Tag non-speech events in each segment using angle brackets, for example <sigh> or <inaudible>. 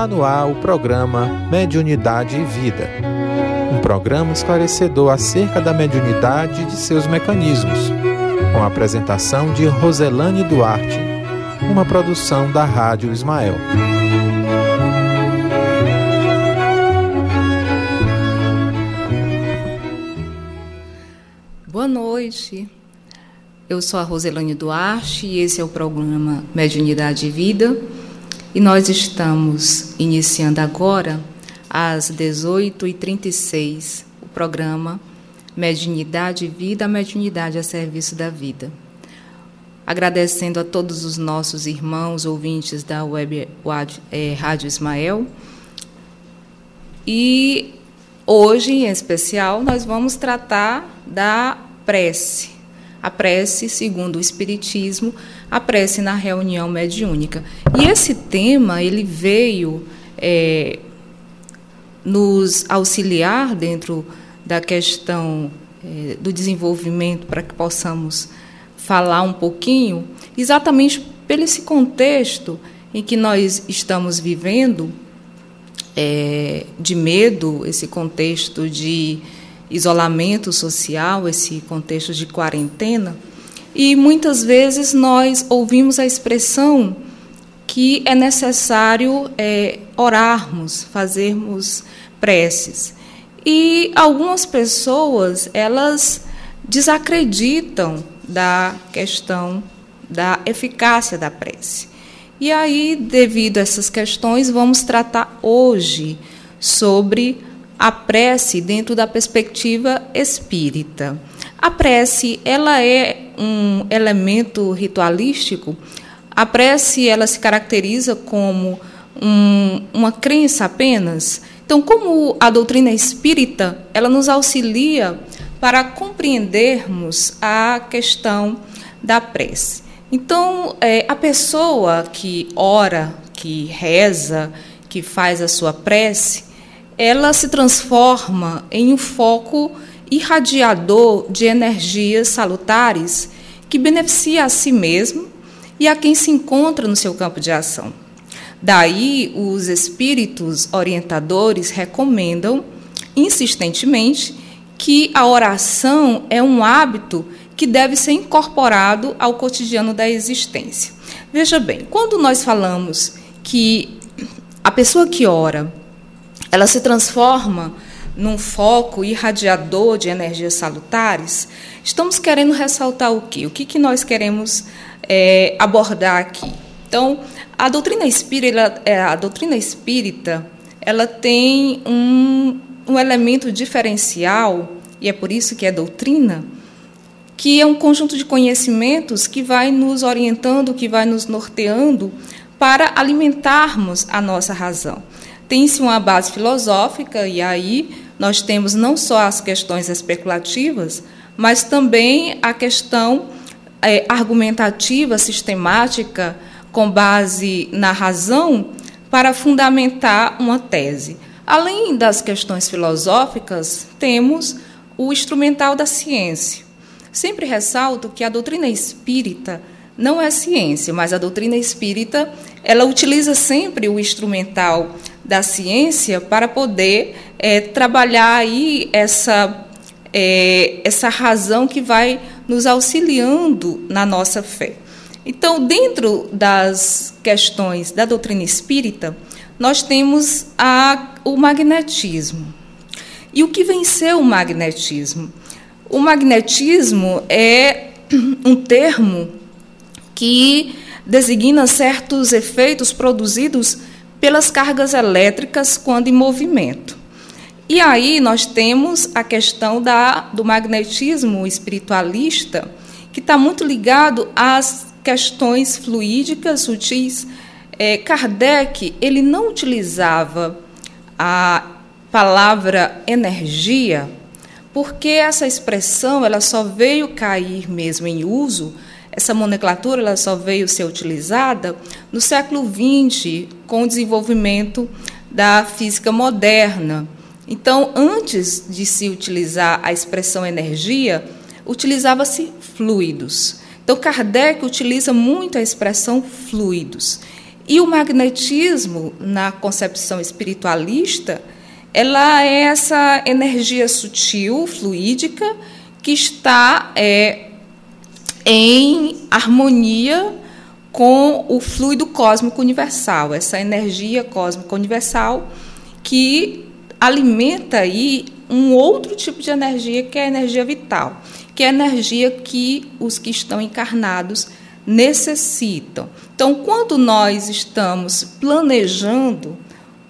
Está no ar o programa Mediunidade e Vida. Um programa esclarecedor acerca da mediunidade e de seus mecanismos, com a apresentação de Roselane Duarte, uma produção da Rádio Ismael. Boa noite. Eu sou a Roselane Duarte e esse é o programa Mediunidade e Vida. E nós estamos iniciando agora, às 18h36, o programa Mediunidade Vida, mediunidade a serviço da vida. Agradecendo a todos os nossos irmãos ouvintes da web é, Rádio Ismael. E hoje, em especial, nós vamos tratar da prece a prece, segundo o Espiritismo, a prece na reunião mediúnica. E esse tema ele veio é, nos auxiliar dentro da questão é, do desenvolvimento para que possamos falar um pouquinho, exatamente pelo esse contexto em que nós estamos vivendo é, de medo, esse contexto de isolamento social, esse contexto de quarentena, e muitas vezes nós ouvimos a expressão que é necessário é, orarmos, fazermos preces. E algumas pessoas, elas desacreditam da questão da eficácia da prece. E aí, devido a essas questões, vamos tratar hoje sobre a prece dentro da perspectiva espírita. A prece, ela é um elemento ritualístico. A prece, ela se caracteriza como um, uma crença apenas. Então, como a doutrina espírita, ela nos auxilia para compreendermos a questão da prece. Então, é, a pessoa que ora, que reza, que faz a sua prece, ela se transforma em um foco irradiador de energias salutares que beneficia a si mesmo e a quem se encontra no seu campo de ação. Daí, os espíritos orientadores recomendam insistentemente que a oração é um hábito que deve ser incorporado ao cotidiano da existência. Veja bem, quando nós falamos que a pessoa que ora ela se transforma num foco irradiador de energias salutares, estamos querendo ressaltar o quê? O que, que nós queremos é, abordar aqui? Então, a doutrina espírita, é, a doutrina espírita ela tem um, um elemento diferencial, e é por isso que é doutrina, que é um conjunto de conhecimentos que vai nos orientando, que vai nos norteando para alimentarmos a nossa razão tem-se uma base filosófica, e aí nós temos não só as questões especulativas, mas também a questão é, argumentativa, sistemática, com base na razão, para fundamentar uma tese. Além das questões filosóficas, temos o instrumental da ciência. Sempre ressalto que a doutrina espírita não é ciência, mas a doutrina espírita ela utiliza sempre o instrumental da ciência para poder é, trabalhar aí essa, é, essa razão que vai nos auxiliando na nossa fé. Então, dentro das questões da doutrina espírita, nós temos a, o magnetismo. E o que venceu o magnetismo? O magnetismo é <clears throat> um termo que designa certos efeitos produzidos pelas cargas elétricas quando em movimento. E aí nós temos a questão da, do magnetismo espiritualista, que está muito ligado às questões fluídicas, sutis. É, Kardec ele não utilizava a palavra energia, porque essa expressão ela só veio cair mesmo em uso essa nomenclatura ela só veio ser utilizada no século XX, com o desenvolvimento da física moderna. Então, antes de se utilizar a expressão energia, utilizava-se fluidos. Então, Kardec utiliza muito a expressão fluidos. E o magnetismo, na concepção espiritualista, ela é essa energia sutil, fluídica, que está é, em harmonia com o fluido cósmico universal, essa energia cósmica universal que alimenta aí um outro tipo de energia que é a energia vital, que é a energia que os que estão encarnados necessitam. Então, quando nós estamos planejando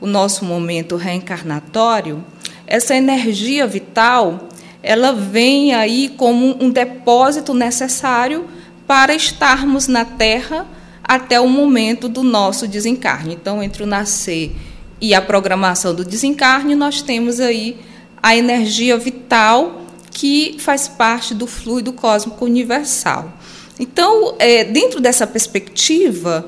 o nosso momento reencarnatório, essa energia vital, ela vem aí como um depósito necessário para estarmos na Terra até o momento do nosso desencarne. Então, entre o nascer e a programação do desencarne, nós temos aí a energia vital que faz parte do fluido cósmico universal. Então, é, dentro dessa perspectiva,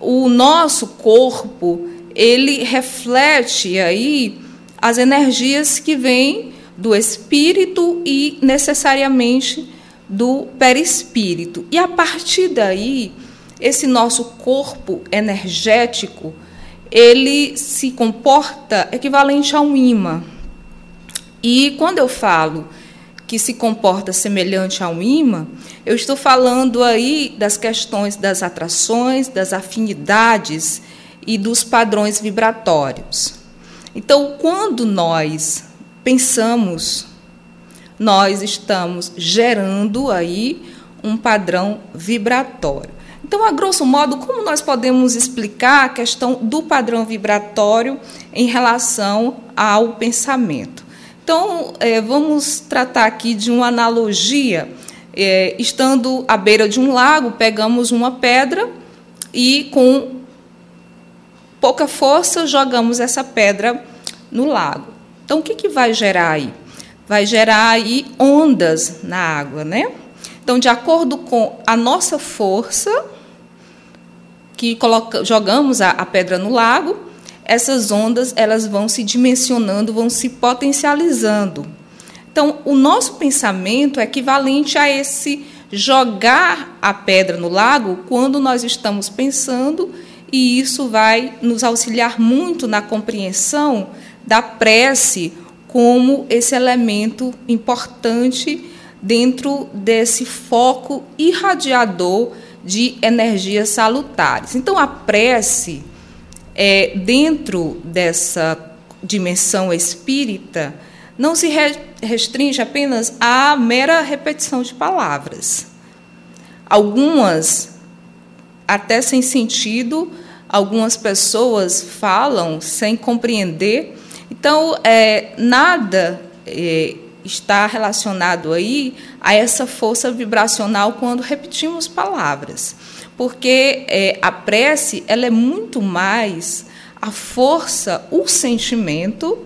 o nosso corpo ele reflete aí as energias que vêm do espírito e necessariamente do perispírito. E a partir daí, esse nosso corpo energético, ele se comporta equivalente a um imã. E quando eu falo que se comporta semelhante a um imã, eu estou falando aí das questões das atrações, das afinidades e dos padrões vibratórios. Então, quando nós pensamos, nós estamos gerando aí um padrão vibratório. Então, a grosso modo, como nós podemos explicar a questão do padrão vibratório em relação ao pensamento? Então, é, vamos tratar aqui de uma analogia. É, estando à beira de um lago, pegamos uma pedra e, com pouca força, jogamos essa pedra no lago. Então, o que, que vai gerar aí? Vai gerar aí ondas na água, né? Então, de acordo com a nossa força, que coloca, jogamos a, a pedra no lago, essas ondas elas vão se dimensionando, vão se potencializando. Então, o nosso pensamento é equivalente a esse jogar a pedra no lago quando nós estamos pensando e isso vai nos auxiliar muito na compreensão da prece como esse elemento importante dentro desse foco irradiador de energias salutares. Então, a prece, é, dentro dessa dimensão espírita, não se restringe apenas à mera repetição de palavras. Algumas, até sem sentido, algumas pessoas falam sem compreender. Então, é, nada é, está relacionado aí a essa força vibracional quando repetimos palavras. Porque é, a prece ela é muito mais a força, o sentimento,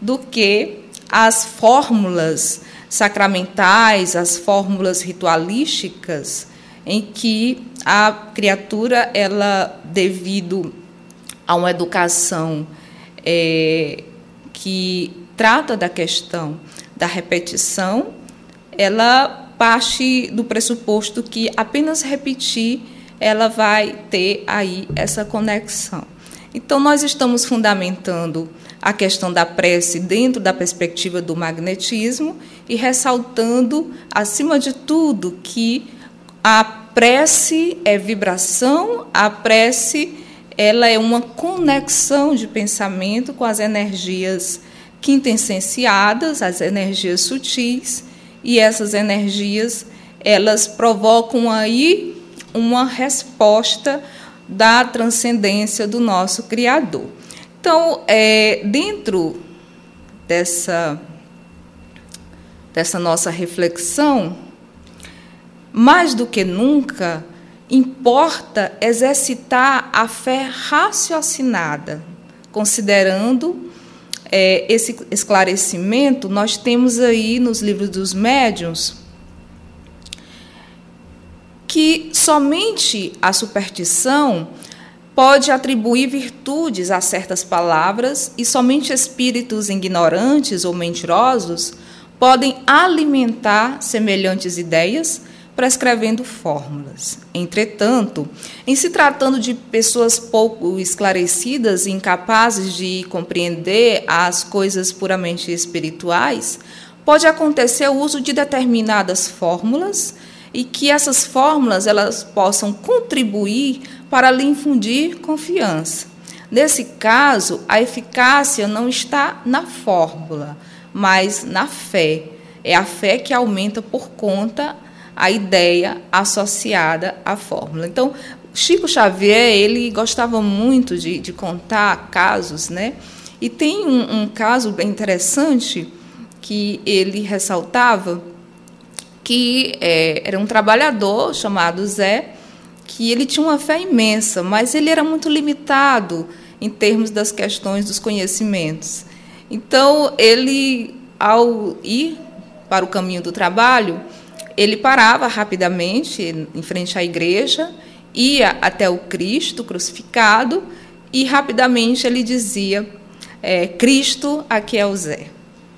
do que as fórmulas sacramentais, as fórmulas ritualísticas em que a criatura, ela, devido a uma educação é, que trata da questão da repetição, ela parte do pressuposto que apenas repetir ela vai ter aí essa conexão. Então, nós estamos fundamentando a questão da prece dentro da perspectiva do magnetismo e ressaltando, acima de tudo, que a prece é vibração, a prece ela é uma conexão de pensamento com as energias quintessenciadas, as energias sutis, e essas energias elas provocam aí uma resposta da transcendência do nosso Criador. Então, é, dentro dessa, dessa nossa reflexão, mais do que nunca, importa exercitar a fé raciocinada, considerando é, esse esclarecimento, nós temos aí nos livros dos médiuns que somente a superstição pode atribuir virtudes a certas palavras e somente espíritos ignorantes ou mentirosos podem alimentar semelhantes ideias prescrevendo fórmulas. Entretanto, em se tratando de pessoas pouco esclarecidas e incapazes de compreender as coisas puramente espirituais, pode acontecer o uso de determinadas fórmulas e que essas fórmulas elas possam contribuir para lhe infundir confiança. Nesse caso, a eficácia não está na fórmula, mas na fé. É a fé que aumenta por conta a ideia associada à fórmula. Então, Chico Xavier ele gostava muito de, de contar casos, né? E tem um, um caso bem interessante que ele ressaltava que é, era um trabalhador chamado Zé, que ele tinha uma fé imensa, mas ele era muito limitado em termos das questões dos conhecimentos. Então, ele, ao ir para o caminho do trabalho, ele parava rapidamente em frente à igreja, ia até o Cristo crucificado e rapidamente ele dizia: é, Cristo, aqui é o Zé.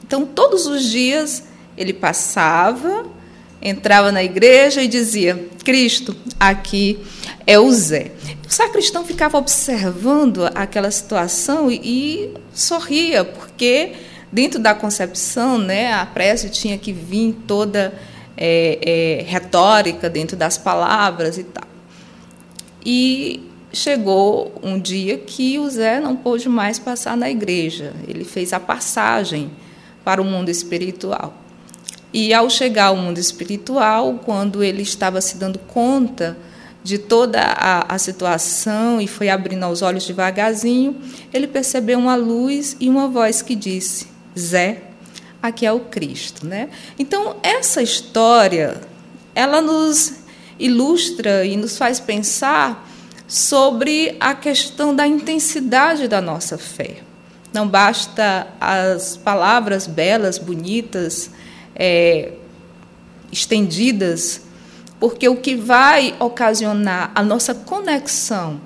Então, todos os dias ele passava, entrava na igreja e dizia: Cristo, aqui é o Zé. O sacristão ficava observando aquela situação e, e sorria, porque dentro da concepção, né, a prece tinha que vir toda é, é, retórica dentro das palavras e tal. E chegou um dia que o Zé não pôde mais passar na igreja. Ele fez a passagem para o mundo espiritual. E ao chegar ao mundo espiritual, quando ele estava se dando conta de toda a, a, situação e foi abrindo os olhos devagarzinho, ele percebeu uma luz e uma voz que disse: Zé, aqui é o Cristo, né? Então essa história, ela nos ilustra e nos faz pensar sobre a questão da intensidade da nossa fé. Não basta as palavras belas, bonitas, é, estendidas, porque o que vai ocasionar a nossa conexão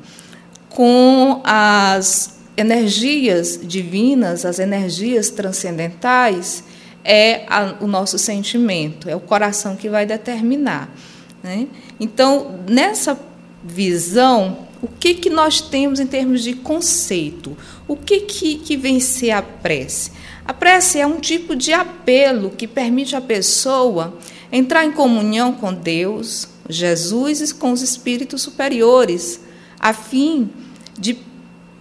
com as energias divinas, as energias transcendentais, é a, o nosso sentimento, é o coração que vai determinar. Né? Então, nessa visão, o que, que nós temos em termos de conceito? O que, que, que vem ser a prece? A prece é um tipo de apelo que permite à pessoa entrar em comunhão com Deus, Jesus e com os espíritos superiores, a fim de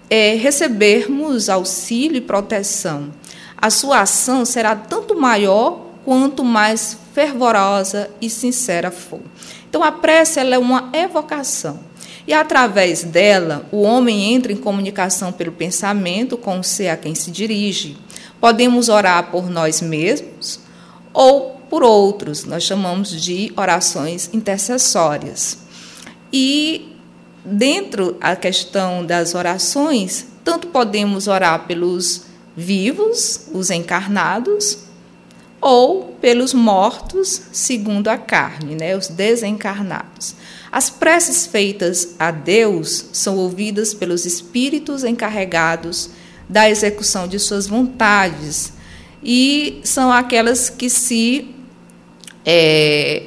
é, recebermos auxílio e proteção. A sua ação será tanto maior quanto mais fervorosa e sincera for. Então, a prece é uma evocação. E através dela, o homem entra em comunicação pelo pensamento com o ser a quem se dirige. Podemos orar por nós mesmos ou por outros, nós chamamos de orações intercessórias. E dentro da questão das orações, tanto podemos orar pelos vivos, os encarnados, ou pelos mortos, segundo a carne, né, os desencarnados. As preces feitas a Deus são ouvidas pelos espíritos encarregados da execução de suas vontades e são aquelas que se é,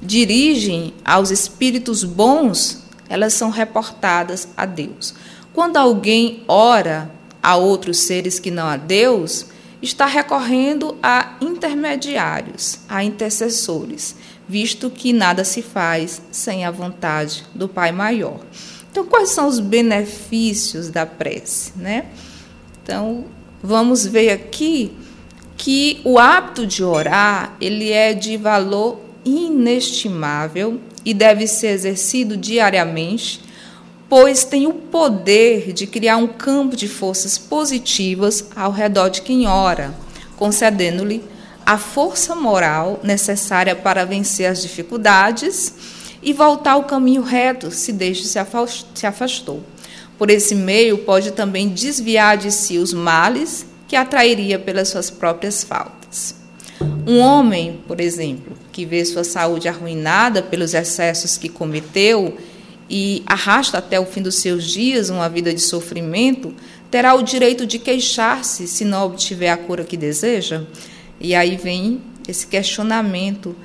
dirigem aos espíritos bons, elas são reportadas a Deus. Quando alguém ora a outros seres que não a Deus, está recorrendo a intermediários, a intercessores visto que nada se faz sem a vontade do Pai maior. Então, quais são os benefícios da prece, né? Então, vamos ver aqui que o hábito de orar, ele é de valor inestimável e deve ser exercido diariamente, pois tem o poder de criar um campo de forças positivas ao redor de quem ora, concedendo-lhe a força moral necessária para vencer as dificuldades e voltar ao caminho reto se deixe se afastou. Por esse meio, pode também desviar de si os males que atrairia pelas suas próprias faltas. Um homem, por exemplo, que vê sua saúde arruinada pelos excessos que cometeu e arrasta até o fim dos seus dias uma vida de sofrimento, terá o direito de queixar-se se não obtiver a cura que deseja? E aí vem esse questionamento.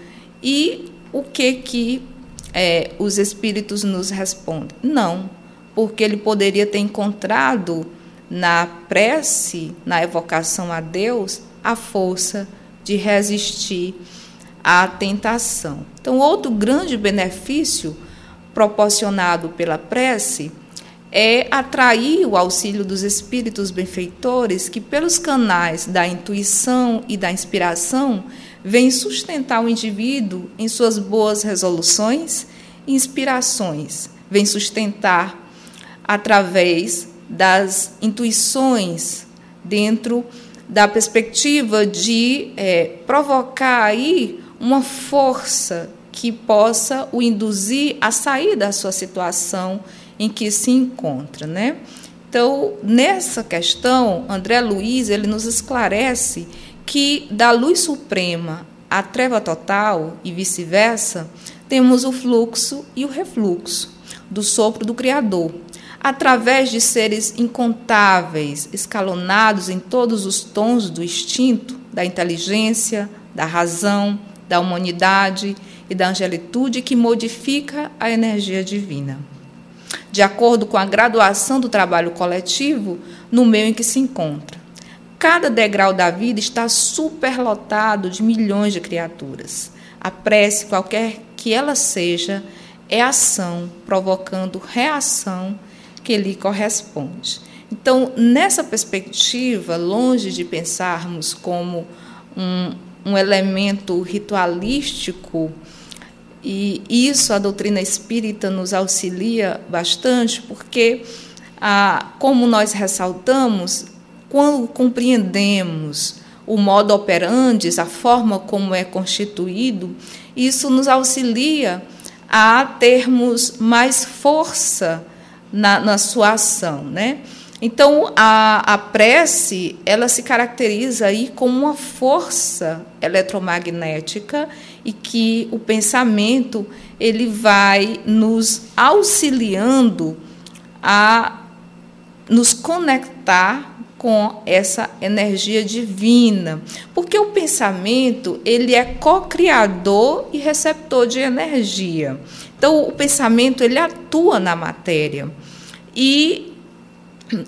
E o que que é, os espíritos nos respondem? Não, porque ele poderia ter encontrado na prece, na evocação a Deus, a força de resistir à tentação. Então, outro grande benefício proporcionado pela prece é atrair o auxílio dos espíritos benfeitores que, pelos canais da intuição e da inspiração, vêm sustentar o indivíduo em suas boas resoluções e inspirações, vêm sustentar através das intuições dentro da perspectiva de é, provocar aí uma força que possa o induzir a sair da sua situação em que se encontra, né? Então, nessa questão, André Luiz ele nos esclarece que da luz suprema à treva total e vice-versa, temos o fluxo e o refluxo do sopro do Criador, através de seres incontáveis, escalonados em todos os tons do instinto, da inteligência, da razão, da humanidade e da angelitude que modifica a energia divina de acordo com a graduação do trabalho coletivo no meio em que se encontra. Cada degrau da vida está superlotado de milhões de criaturas. A prece, qualquer que ela seja, é ação provocando reação que lhe corresponde. Então, nessa perspectiva, longe de pensarmos como um, um elemento ritualístico e isso a doutrina espírita nos auxilia bastante, porque, ah, como nós ressaltamos, quando compreendemos o modo operandi, a forma como é constituído, isso nos auxilia a termos mais força na, na sua ação, né? Então, a, a prece, ela se caracteriza aí como uma força eletromagnética e que o pensamento ele vai nos auxiliando a nos conectar com essa energia divina, porque o pensamento ele é co-criador e receptor de energia. Então o pensamento ele atua na matéria e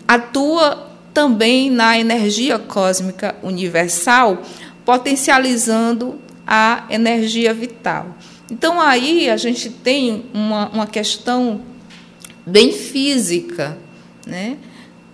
atua também na energia cósmica universal, potencializando a energia vital. Então, aí a gente tem uma, uma questão bem física, né?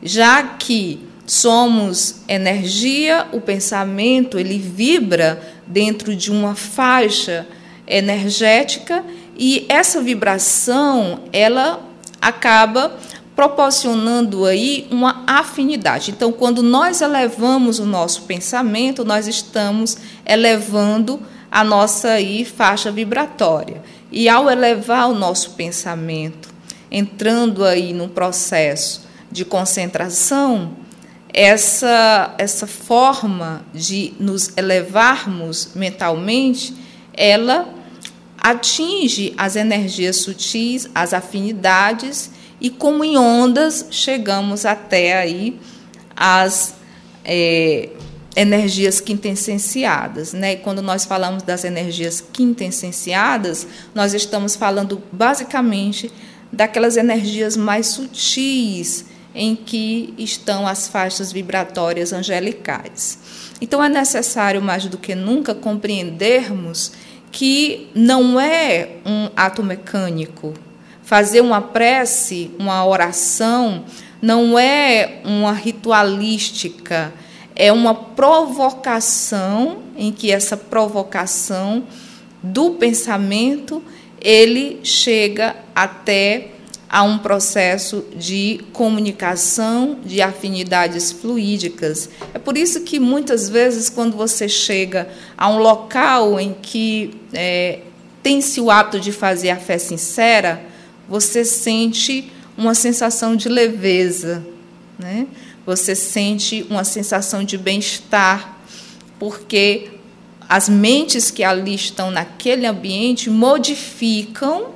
já que somos energia, o pensamento ele vibra dentro de uma faixa energética e essa vibração ela acaba proporcionando aí uma afinidade. Então, quando nós elevamos o nosso pensamento, nós estamos elevando a nossa aí faixa vibratória. E ao elevar o nosso pensamento, entrando aí num processo de concentração, essa essa forma de nos elevarmos mentalmente, ela atinge as energias sutis, as afinidades e como em ondas chegamos até aí as é, energias quintessenciadas. Né? E quando nós falamos das energias quintessenciadas, nós estamos falando basicamente daquelas energias mais sutis em que estão as faixas vibratórias angelicais. Então é necessário mais do que nunca compreendermos que não é um ato mecânico, Fazer uma prece, uma oração, não é uma ritualística, é uma provocação em que essa provocação do pensamento ele chega até a um processo de comunicação, de afinidades fluídicas. É por isso que muitas vezes, quando você chega a um local em que é, tem-se o hábito de fazer a fé sincera, você sente uma sensação de leveza, né? você sente uma sensação de bem-estar, porque as mentes que ali estão naquele ambiente modificam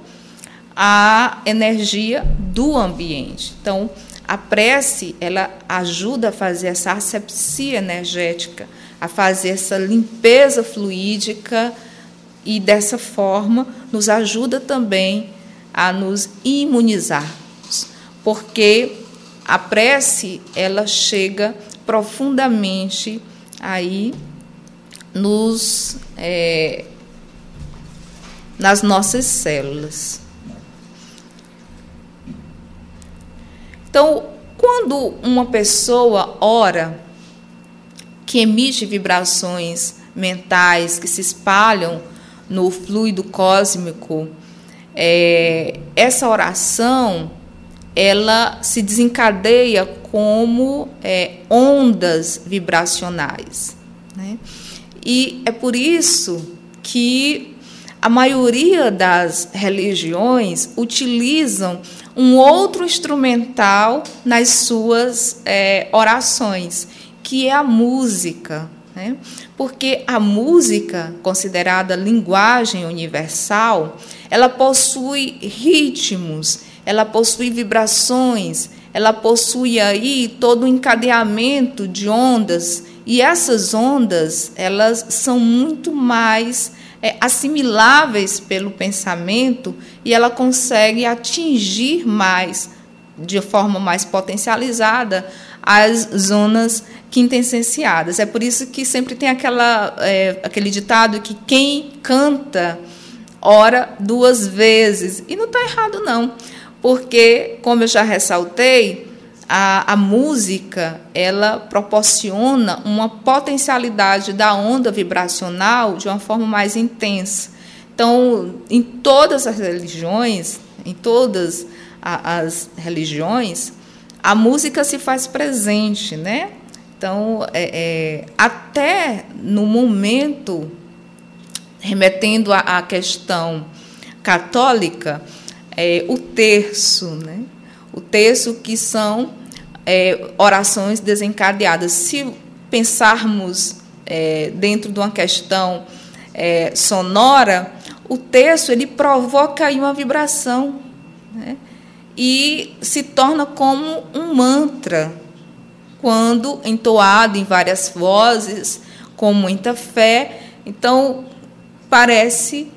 a energia do ambiente. Então, a prece, ela ajuda a fazer essa asepsia energética, a fazer essa limpeza fluídica e dessa forma nos ajuda também a nos imunizarmos, porque a prece ela chega profundamente aí nos é, nas nossas células. Então, quando uma pessoa ora, que emite vibrações mentais que se espalham no fluido cósmico, é, essa oração ela se desencadeia como é, ondas vibracionais. Né? E é por isso que a maioria das religiões utilizam um outro instrumental nas suas é, orações, que é a música. Né? Porque a música, considerada linguagem universal, ela possui ritmos, ela possui vibrações, ela possui aí todo o um encadeamento de ondas, e essas ondas, elas são muito mais é, assimiláveis pelo pensamento e ela consegue atingir mais, de forma mais potencializada, as zonas quintessenciadas. É por isso que sempre tem aquela, é, aquele ditado que quem canta ora duas vezes. E não está errado, não, porque, como eu já ressaltei, a, a música ela proporciona uma potencialidade da onda vibracional de uma forma mais intensa. Então, em todas as religiões, em todas as religiões, a música se faz presente, né? Então, é, é, até no momento, remetendo à, questão católica, é, o terço, né? O terço que são é, orações desencadeadas. Se pensarmos é, dentro de uma questão é, sonora, o texto ele provoca aí uma vibração né? e se torna como um mantra quando entoado em várias vozes, com muita fé. Então parece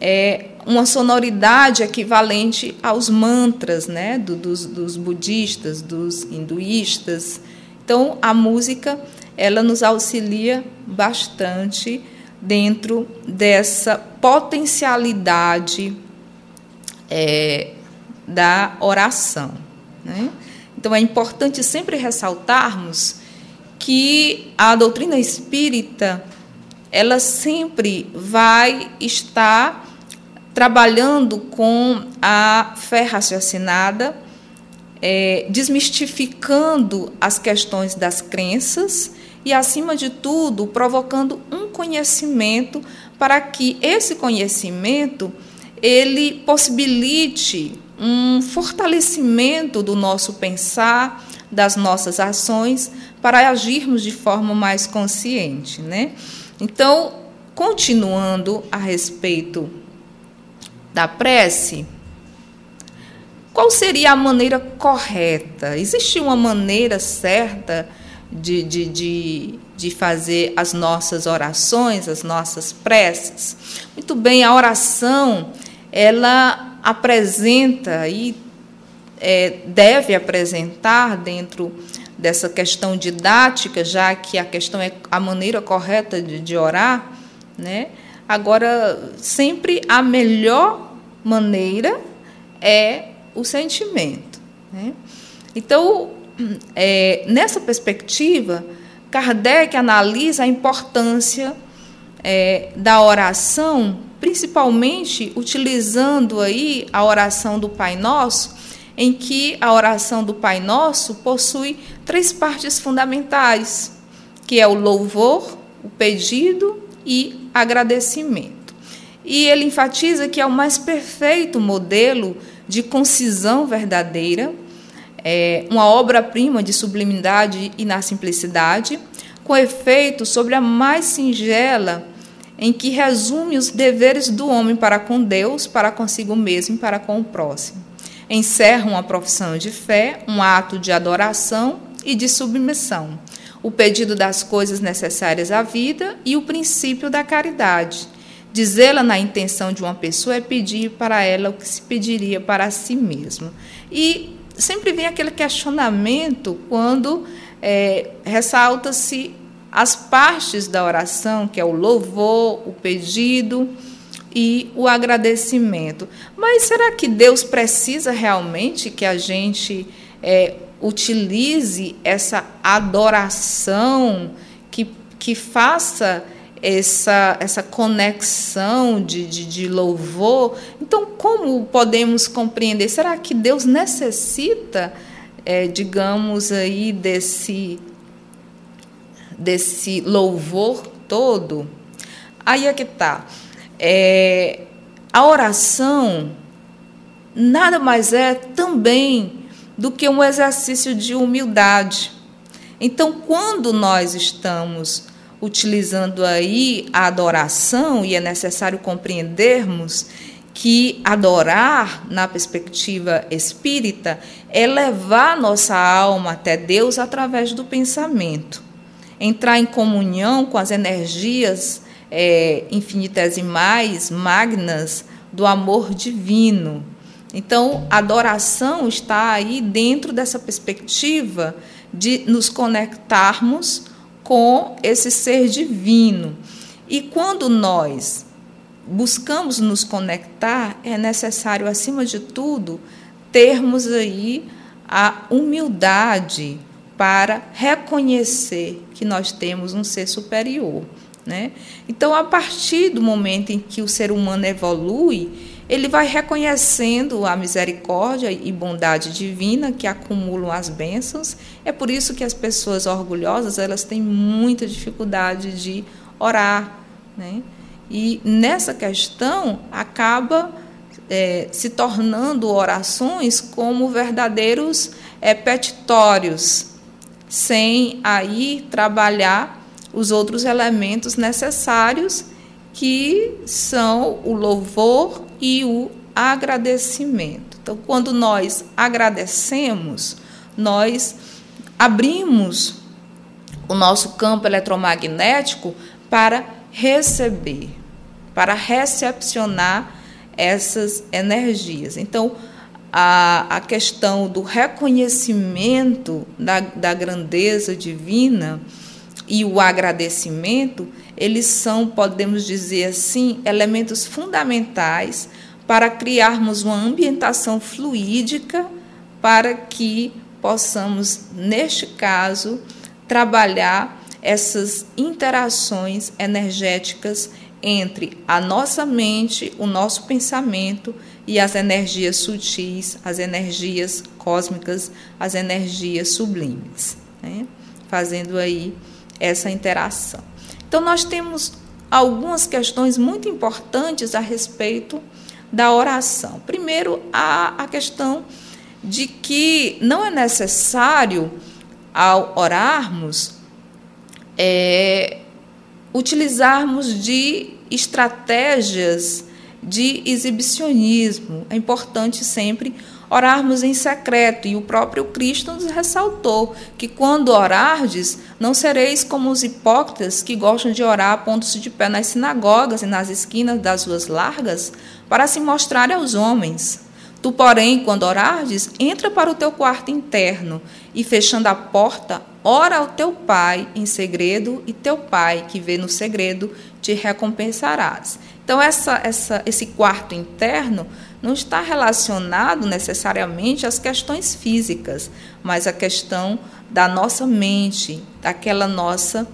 é, uma sonoridade equivalente aos mantras né, do, dos, dos budistas, dos hinduístas. Então, a música ela nos auxilia bastante dentro dessa potencialidade é, da oração. Né? Então, é importante sempre ressaltarmos que a doutrina espírita ela sempre vai estar trabalhando com a fé raciocinada, é, desmistificando as questões das crenças e, acima de tudo, provocando um conhecimento para que esse conhecimento ele possibilite um fortalecimento do nosso pensar, das nossas ações, para agirmos de forma mais consciente, né? Então, continuando a respeito da prece, qual seria a maneira correta? Existe uma maneira certa de, de, de, de fazer as nossas orações, as nossas preces? Muito bem, a oração, ela apresenta e é, deve apresentar dentro dessa questão didática, já que a questão é a maneira correta de, de orar, né? Agora, sempre a melhor maneira é o sentimento. Né? Então, é, nessa perspectiva, Kardec analisa a importância é, da oração, principalmente utilizando aí a oração do Pai Nosso, em que a oração do Pai Nosso possui três partes fundamentais, que é o louvor, o pedido e agradecimento. E ele enfatiza que é o mais perfeito modelo de concisão verdadeira, é uma obra-prima de sublimidade e na simplicidade, com efeito sobre a mais singela, em que resume os deveres do homem para com Deus, para consigo mesmo e para com o próximo. Encerra uma profissão de fé, um ato de adoração e de submissão, o pedido das coisas necessárias à vida e o princípio da caridade dizê-la na intenção de uma pessoa é pedir para ela o que se pediria para si mesmo. E sempre vem aquele questionamento quando é, ressalta-se as partes da oração, que é o louvor, o pedido e o agradecimento. Mas será que Deus precisa realmente que a gente é, utilize essa adoração, que, que faça essa, essa conexão de, de, de, louvor. Então, como podemos compreender? Será que Deus necessita, é, digamos, aí desse, desse louvor todo? Aí é que está. É, a oração nada mais é também do que um exercício de humildade. Então, quando nós estamos utilizando aí a adoração, e é necessário compreendermos que adorar, na perspectiva espírita, é levar nossa alma até Deus através do pensamento. Entrar em comunhão com as energias é, infinitesimais, magnas do amor divino. Então, adoração está aí dentro dessa perspectiva de nos conectarmos com esse ser divino. E quando nós buscamos nos conectar, é necessário, acima de tudo, termos aí a humildade para reconhecer que nós temos um ser superior. Né? Então, a partir do momento em que o ser humano evolui, ele vai reconhecendo a misericórdia e bondade divina que acumulam as bênçãos. É por isso que as pessoas orgulhosas elas têm muita dificuldade de orar, né? E nessa questão acaba é, se tornando orações como verdadeiros é, petitórios, sem aí trabalhar os outros elementos necessários que são o louvor e o agradecimento. Então, quando nós agradecemos, nós abrimos o nosso campo eletromagnético para receber, para recepcionar essas energias. Então, a, a questão do reconhecimento da, da grandeza divina e o agradecimento, eles são, podemos dizer assim, elementos fundamentais para criarmos uma ambientação fluídica para que possamos, neste caso, trabalhar essas interações energéticas entre a nossa mente, o nosso pensamento e as energias sutis, as energias cósmicas, as energias sublimes, né? fazendo aí essa interação. Então, nós temos algumas questões muito importantes a respeito da oração. Primeiro, a, a questão de que não é necessário, ao orarmos, é, utilizarmos de estratégias de exibicionismo. É importante sempre orarmos em secreto. E o próprio Cristo nos ressaltou que quando orardes, não sereis como os hipócritas que gostam de orar a pontos de pé nas sinagogas e nas esquinas das ruas largas, para se mostrar aos homens. Tu, porém, quando orardes, entra para o teu quarto interno e, fechando a porta, ora ao teu pai em segredo, e teu pai, que vê no segredo, te recompensarás. Então, essa, essa, esse quarto interno não está relacionado necessariamente às questões físicas, mas à questão da nossa mente, daquela nossa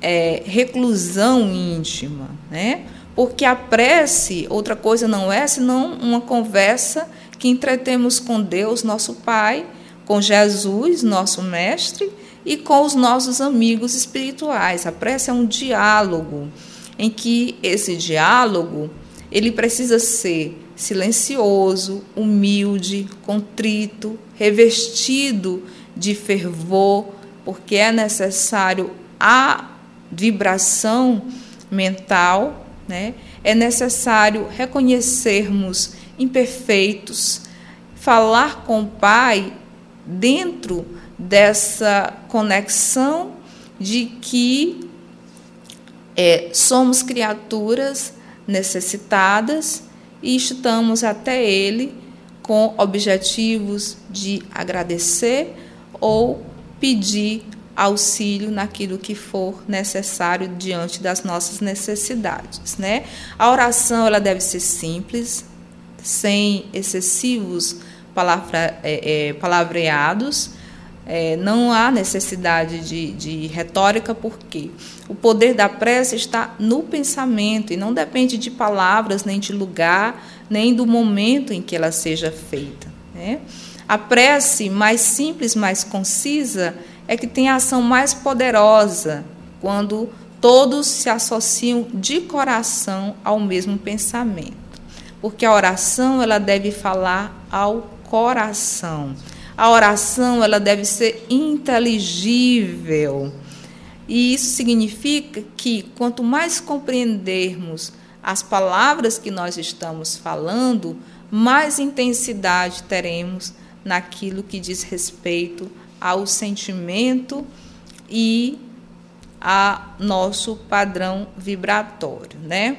é, reclusão íntima, né? Porque a prece, outra coisa não é senão uma conversa que entretemos com Deus, nosso Pai, com Jesus, nosso Mestre, e com os nossos amigos espirituais. A prece é um diálogo em que esse diálogo ele precisa ser silencioso, humilde, contrito, revestido de fervor, porque é necessário a vibração mental, né? é necessário reconhecermos imperfeitos, falar com o Pai dentro dessa conexão de que é, somos criaturas necessitadas e estamos até Ele com objetivos de agradecer ou pedir auxílio naquilo que for necessário diante das nossas necessidades, né? A oração ela deve ser simples, sem excessivos palavra, é, é, palavreados. É, não há necessidade de, de retórica, porque o poder da prece está no pensamento e não depende de palavras, nem de lugar, nem do momento em que ela seja feita. Né? A prece mais simples, mais concisa, é que tem a ação mais poderosa quando todos se associam de coração ao mesmo pensamento. Porque a oração ela deve falar ao coração. A oração ela deve ser inteligível. E isso significa que quanto mais compreendermos as palavras que nós estamos falando, mais intensidade teremos naquilo que diz respeito ao sentimento e a nosso padrão vibratório, né?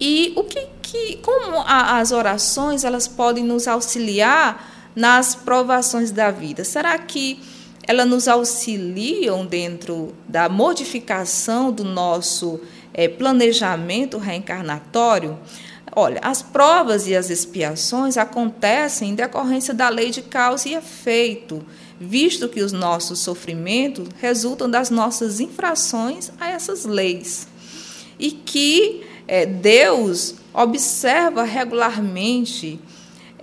E o que, que como a, as orações elas podem nos auxiliar nas provações da vida? Será que elas nos auxiliam dentro da modificação do nosso é, planejamento reencarnatório? Olha, as provas e as expiações acontecem em decorrência da lei de causa e efeito, visto que os nossos sofrimentos resultam das nossas infrações a essas leis. E que é, Deus observa regularmente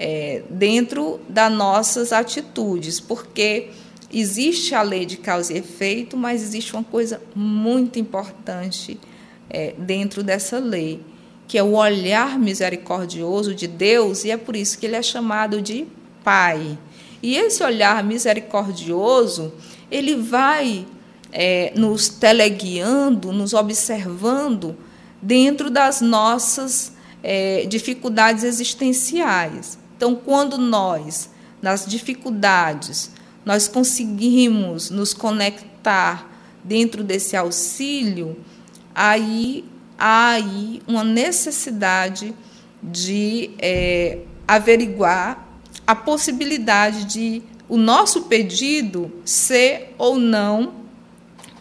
é, dentro das nossas atitudes, porque existe a lei de causa e efeito, mas existe uma coisa muito importante é, dentro dessa lei que é o olhar misericordioso de Deus, e é por isso que ele é chamado de Pai. E esse olhar misericordioso, ele vai é, nos teleguiando, nos observando dentro das nossas é, dificuldades existenciais. Então, quando nós, nas dificuldades, nós conseguimos nos conectar dentro desse auxílio, aí há aí uma necessidade de é, averiguar a possibilidade de o nosso pedido ser ou não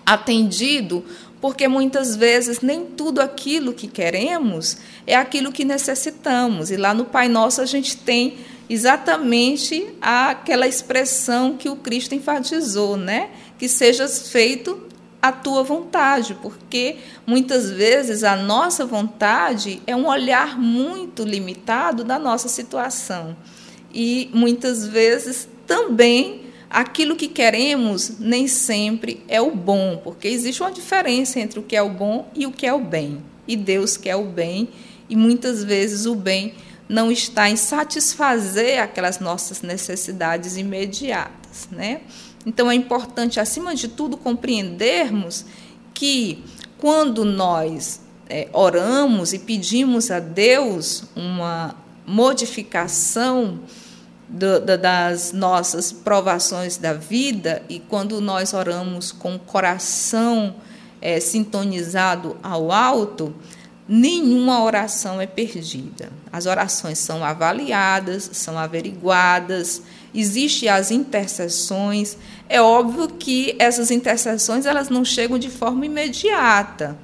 atendido, porque muitas vezes nem tudo aquilo que queremos é aquilo que necessitamos. E lá no Pai Nosso a gente tem exatamente aquela expressão que o Cristo enfatizou, né? Que seja feito a tua vontade, porque muitas vezes a nossa vontade é um olhar muito limitado da nossa situação. E muitas vezes também aquilo que queremos nem sempre é o bom, porque existe uma diferença entre o que é o bom e o que é o bem. E Deus quer o bem, e muitas vezes o bem não está em satisfazer aquelas nossas necessidades imediatas, né? Então é importante, acima de tudo, compreendermos que quando nós é, oramos e pedimos a Deus uma modificação do, do, das nossas provações da vida, e quando nós oramos com o coração é, sintonizado ao alto, nenhuma oração é perdida. As orações são avaliadas, são averiguadas, existem as intercessões. É óbvio que essas intercessões elas não chegam de forma imediata.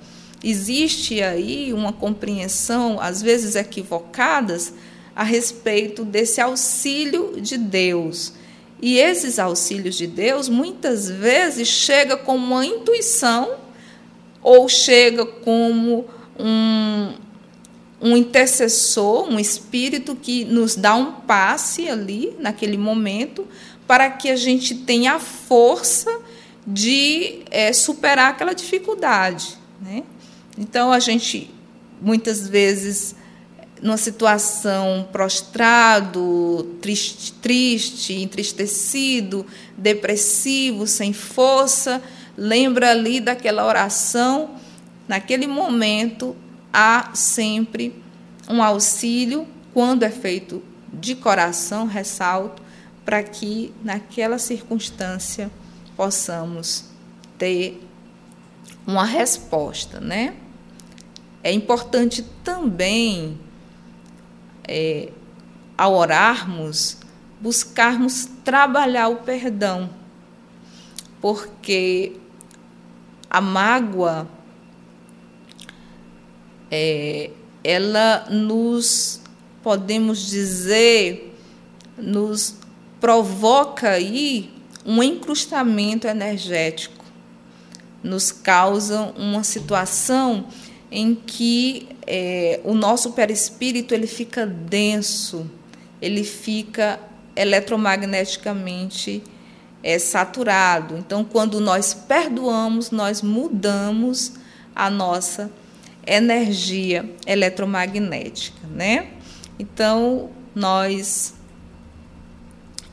Existe aí uma compreensão, às vezes equivocadas, a respeito desse auxílio de Deus. E esses auxílios de Deus muitas vezes chega como uma intuição ou chega como um, um intercessor, um espírito que nos dá um passe ali, naquele momento, para que a gente tenha a força de é, superar aquela dificuldade. Né? Então, a gente, muitas vezes, numa situação prostrado, triste, triste, entristecido, depressivo, sem força, lembra ali daquela oração, naquele momento há sempre um auxílio, quando é feito de coração, ressalto, para que naquela circunstância possamos ter uma resposta, né? é importante também, é, ao orarmos, buscarmos trabalhar o perdão, porque a mágoa é, ela nos podemos dizer nos provoca aí um encrustamento energético, nos causa uma situação em que é, o nosso perispírito ele fica denso, ele fica eletromagneticamente é, saturado. Então, quando nós perdoamos, nós mudamos a nossa energia eletromagnética, né? Então, nós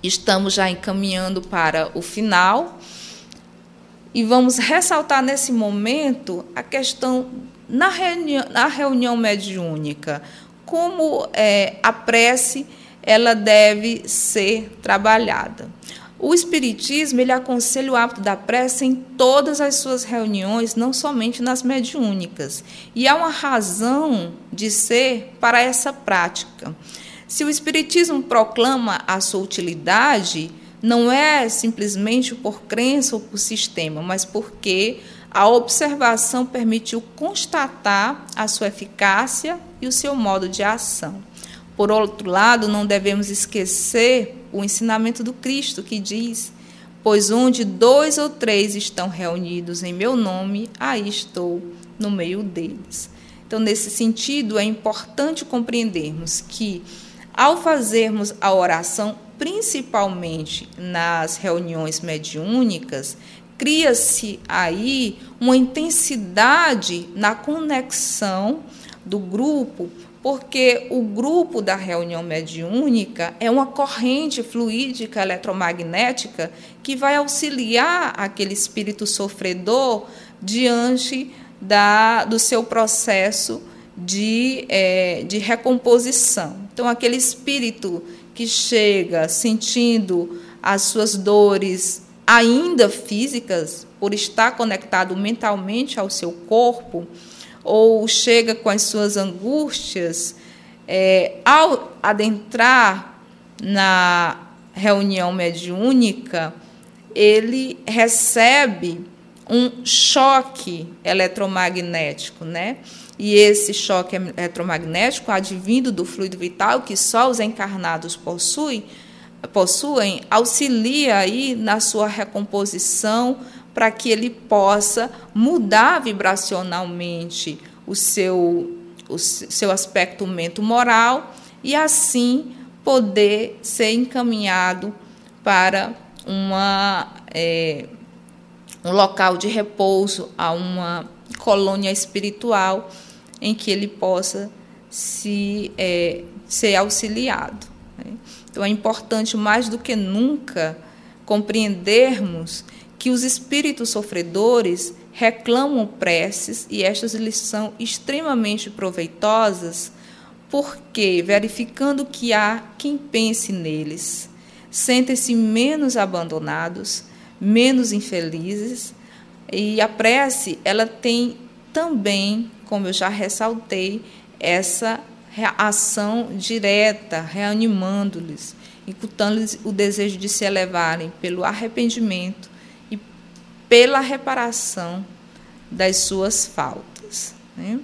estamos já encaminhando para o final e vamos ressaltar nesse momento a questão na reunião, na reunião mediúnica, como é, a prece ela deve ser trabalhada. O Espiritismo ele aconselha o hábito da prece em todas as suas reuniões, não somente nas mediúnicas. E há uma razão de ser para essa prática. Se o Espiritismo proclama a sua utilidade, não é simplesmente por crença ou por sistema, mas porque a observação permitiu constatar a sua eficácia e o seu modo de ação. Por outro lado, não devemos esquecer o ensinamento do Cristo que diz: Pois onde dois ou três estão reunidos em meu nome, aí estou no meio deles. Então, nesse sentido, é importante compreendermos que, ao fazermos a oração, principalmente nas reuniões mediúnicas, cria-se aí uma intensidade na conexão do grupo, porque o grupo da reunião mediúnica é uma corrente fluídica eletromagnética que vai auxiliar aquele espírito sofredor diante da, do seu processo de, é, de recomposição. Então, aquele espírito que chega sentindo as suas dores ainda físicas, por estar conectado mentalmente ao seu corpo, ou chega com as suas angústias, é, ao adentrar na reunião mediúnica, ele recebe um choque eletromagnético, né? E esse choque eletromagnético, advindo do fluido vital que só os encarnados possuem, possuem, auxilia aí na sua recomposição para que ele possa mudar vibracionalmente o seu, o seu aspecto mento-moral e assim poder ser encaminhado para uma, é, um local de repouso, a uma colônia espiritual em que ele possa se é, ser auxiliado. Então é importante mais do que nunca compreendermos que os espíritos sofredores reclamam preces e estas lhes são extremamente proveitosas, porque, verificando que há quem pense neles, sentem-se menos abandonados, menos infelizes, e a prece, ela tem também, como eu já ressaltei, essa ação direta, reanimando-lhes, incutando-lhes o desejo de se elevarem pelo arrependimento pela reparação das suas faltas. Né?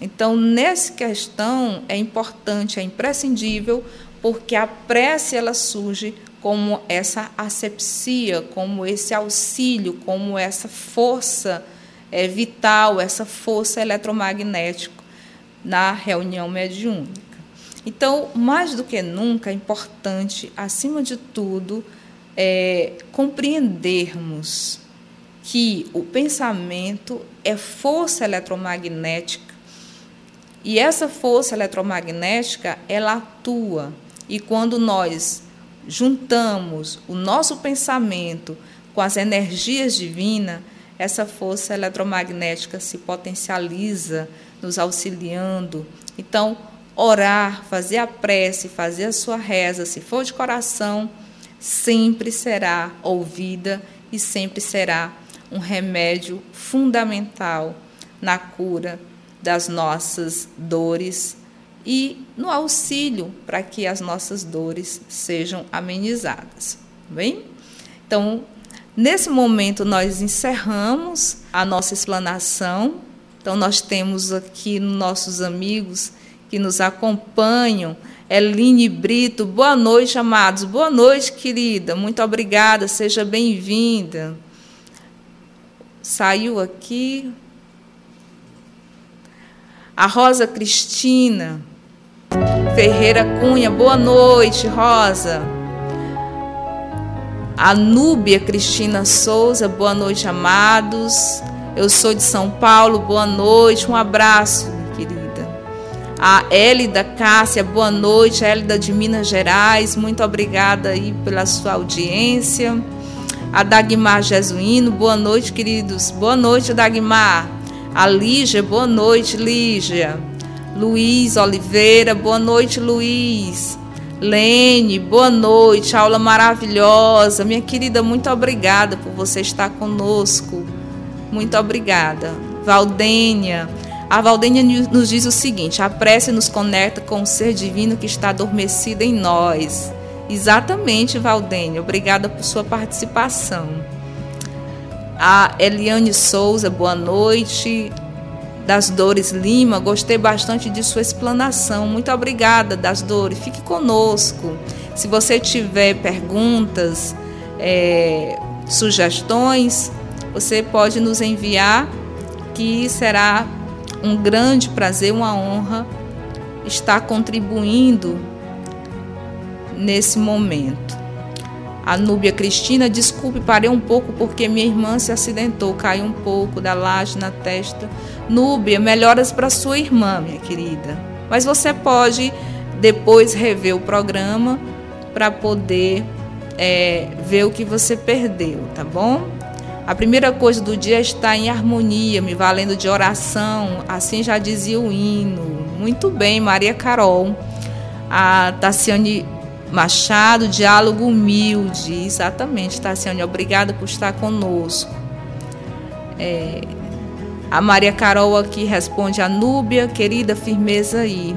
Então, nessa questão, é importante, é imprescindível, porque a prece ela surge como essa asepsia, como esse auxílio, como essa força é, vital, essa força eletromagnética na reunião mediúnica. Então, mais do que nunca, é importante, acima de tudo, é, compreendermos que o pensamento é força eletromagnética e essa força eletromagnética ela atua e quando nós juntamos o nosso pensamento com as energias divinas, essa força eletromagnética se potencializa, nos auxiliando. Então, orar, fazer a prece, fazer a sua reza, se for de coração, sempre será ouvida e sempre será um remédio fundamental na cura das nossas dores e no auxílio para que as nossas dores sejam amenizadas. Bem? Então, nesse momento, nós encerramos a nossa explanação. Então, nós temos aqui nossos amigos que nos acompanham. Eline Brito, boa noite, amados. Boa noite, querida. Muito obrigada, seja bem-vinda. Saiu aqui. A Rosa Cristina Ferreira Cunha, boa noite, Rosa. A Núbia Cristina Souza, boa noite, amados. Eu sou de São Paulo, boa noite, um abraço, querida. A Hélida Cássia, boa noite. A Hélida de Minas Gerais, muito obrigada aí pela sua audiência. A Dagmar Jesuíno, boa noite, queridos. Boa noite, Dagmar. A Lígia, boa noite, Lígia. Luiz Oliveira, boa noite, Luiz. Lene, boa noite, aula maravilhosa. Minha querida, muito obrigada por você estar conosco. Muito obrigada. Valdênia, a Valdênia nos diz o seguinte: a prece nos conecta com o ser divino que está adormecido em nós. Exatamente, Valdênia. Obrigada por sua participação. A Eliane Souza, boa noite das Dores Lima, gostei bastante de sua explanação. Muito obrigada, das Dores. Fique conosco. Se você tiver perguntas, é, sugestões, você pode nos enviar, que será um grande prazer, uma honra estar contribuindo nesse momento. A Núbia Cristina, desculpe, parei um pouco porque minha irmã se acidentou, caiu um pouco da laje na testa. Núbia, melhoras para sua irmã, minha querida. Mas você pode depois rever o programa para poder é, ver o que você perdeu, tá bom? A primeira coisa do dia é estar em harmonia, me valendo de oração, assim já dizia o hino. Muito bem, Maria Carol. A Tassiane Machado, diálogo humilde. Exatamente, Tassiane, obrigada por estar conosco. É, a Maria Carol aqui responde a Núbia, querida, firmeza aí.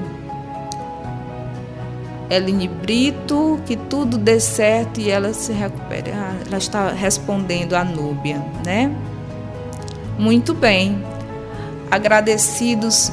Eline Brito, que tudo dê certo e ela se recupere. Ah, ela está respondendo a Núbia, né? Muito bem. Agradecidos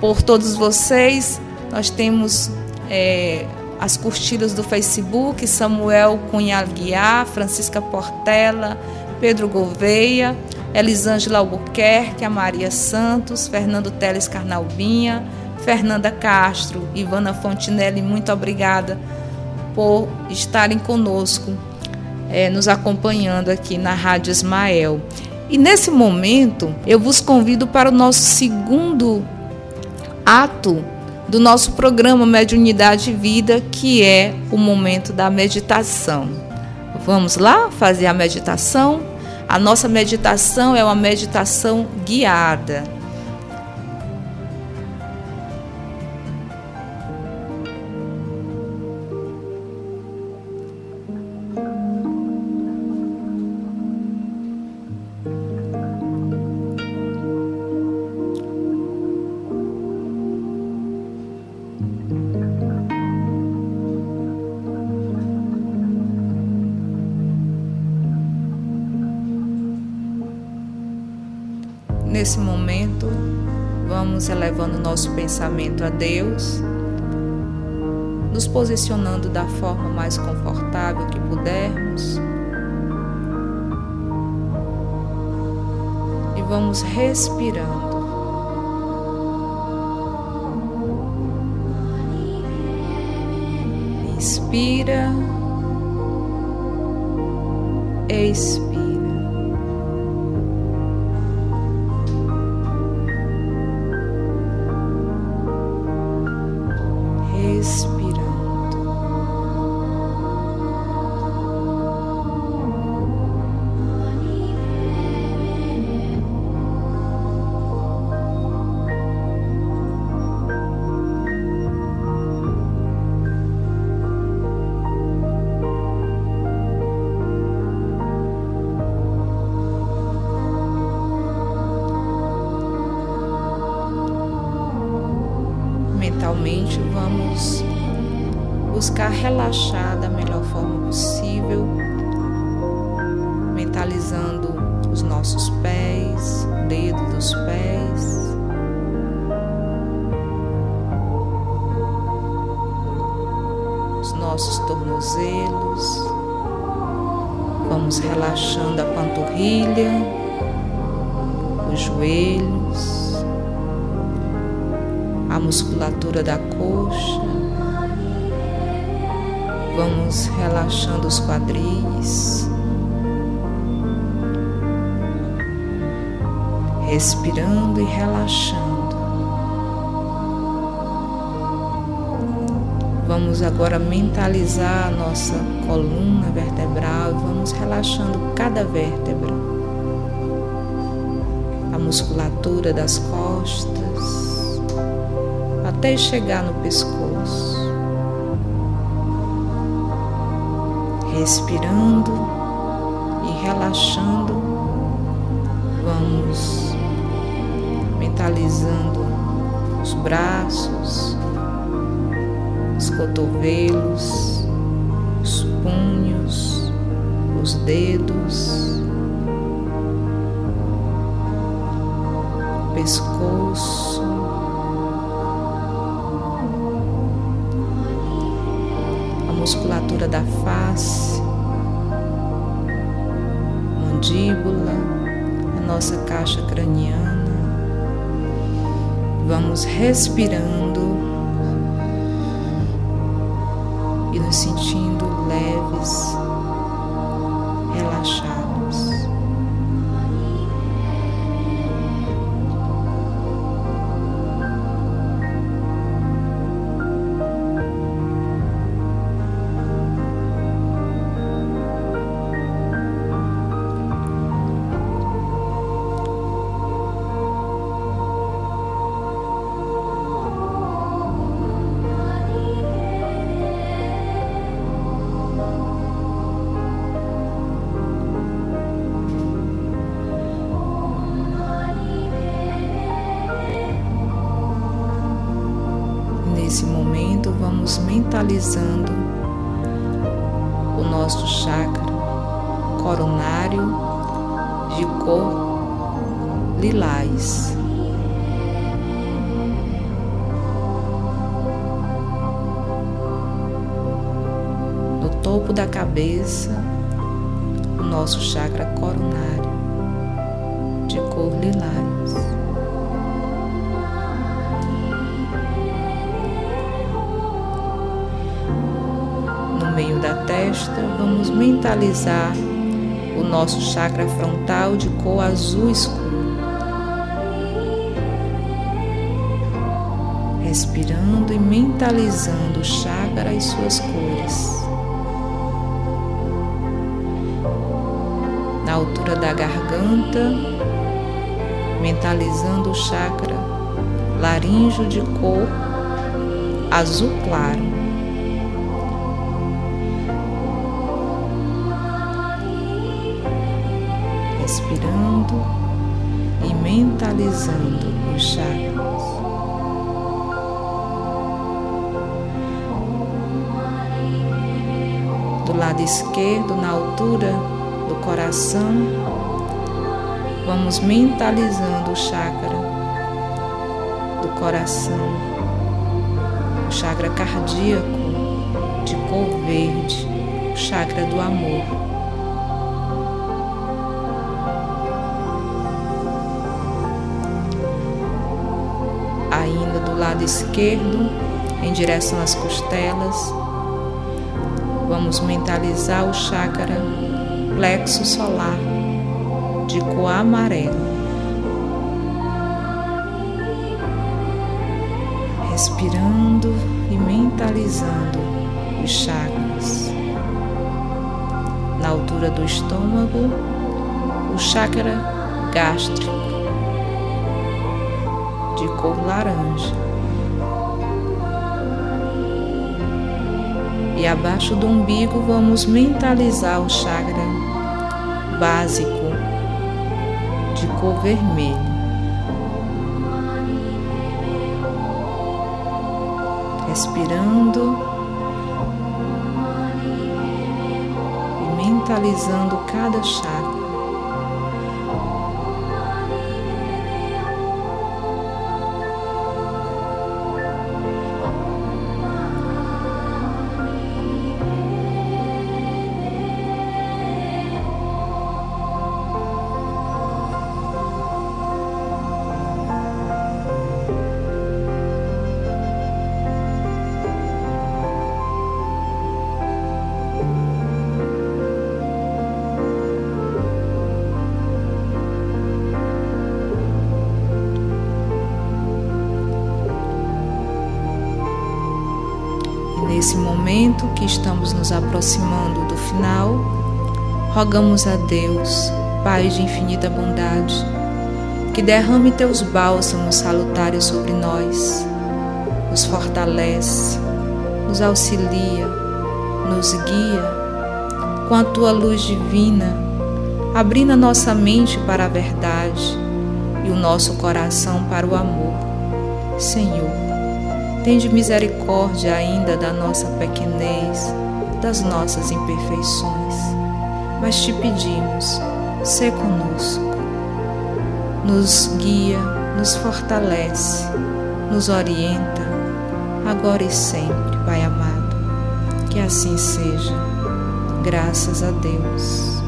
por todos vocês. Nós temos é, as curtidas do Facebook, Samuel Cunha Guiar, Francisca Portela, Pedro Gouveia, Elisângela Albuquerque, a Maria Santos, Fernando Teles Carnalbinha, Fernanda Castro, Ivana Fontinelli, muito obrigada por estarem conosco, é, nos acompanhando aqui na Rádio Ismael. E nesse momento, eu vos convido para o nosso segundo ato do nosso programa Mediunidade e Vida, que é o momento da meditação. Vamos lá fazer a meditação? A nossa meditação é uma meditação guiada. Pensamento a Deus, nos posicionando da forma mais confortável que pudermos. E vamos respirando. Inspira, expira. Mentalizando os nossos pés, o dedo dos pés. Os nossos tornozelos. Vamos relaxando a panturrilha, os joelhos, a musculatura da coxa. Vamos relaxando os quadris. Respirando e relaxando. Vamos agora mentalizar a nossa coluna vertebral e vamos relaxando cada vértebra. A musculatura das costas até chegar no pescoço. Respirando e relaxando, vamos mentalizando os braços, os cotovelos, os punhos, os dedos, o pescoço, a musculatura da face, mandíbula, a nossa caixa craniana. Vamos respirando e nos sentindo leves, relaxados. Mentalizar o nosso chakra frontal de cor azul escuro. Respirando e mentalizando o chakra e suas cores. Na altura da garganta, mentalizando o chakra laríngeo de cor azul claro. Respirando e mentalizando os chakras. Do lado esquerdo, na altura do coração, vamos mentalizando o chakra do coração, o chakra cardíaco de cor verde, o chakra do amor. Esquerdo, em direção às costelas, vamos mentalizar o chakra plexo solar de cor amarelo. Respirando e mentalizando os chakras. Na altura do estômago, o chakra gástrico de cor laranja. E abaixo do umbigo vamos mentalizar o chakra básico de cor vermelha. respirando e mentalizando cada chakra. Rogamos a Deus, Pai de infinita bondade, que derrame teus bálsamos salutares sobre nós, nos fortalece, nos auxilia, nos guia com a tua luz divina, abrindo a nossa mente para a verdade e o nosso coração para o amor. Senhor, Tende misericórdia ainda da nossa pequenez, das nossas imperfeições. Mas te pedimos, sê conosco. Nos guia, nos fortalece, nos orienta, agora e sempre, Pai amado. Que assim seja. Graças a Deus.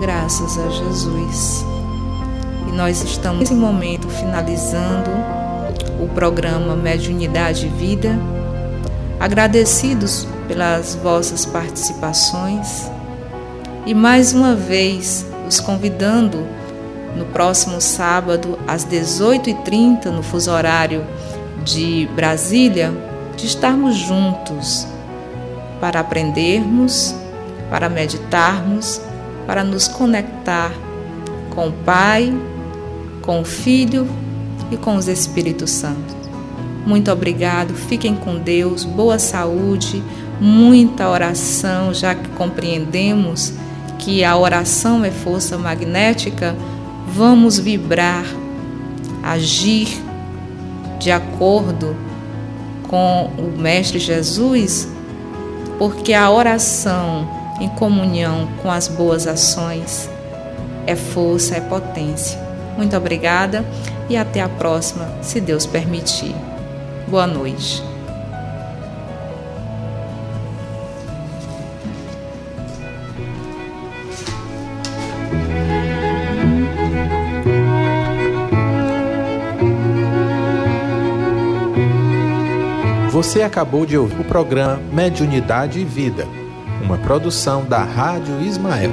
Graças a Jesus. E nós estamos nesse momento finalizando o programa Mediunidade e Vida, agradecidos pelas vossas participações e mais uma vez os convidando no próximo sábado às 18h30 no fuso horário de Brasília, de estarmos juntos para aprendermos, para meditarmos, para nos conectar com o Pai, com o Filho e com os Espíritos Santos. Muito obrigado, fiquem com Deus, boa saúde, muita oração, já que compreendemos que a oração é força magnética, vamos vibrar, agir de acordo com o Mestre Jesus, porque a oração em comunhão com as boas ações é força, é potência. Muito obrigada e até a próxima, se Deus permitir. Boa noite. Você acabou de ouvir o programa Mediunidade e Vida, uma produção da Rádio Ismael.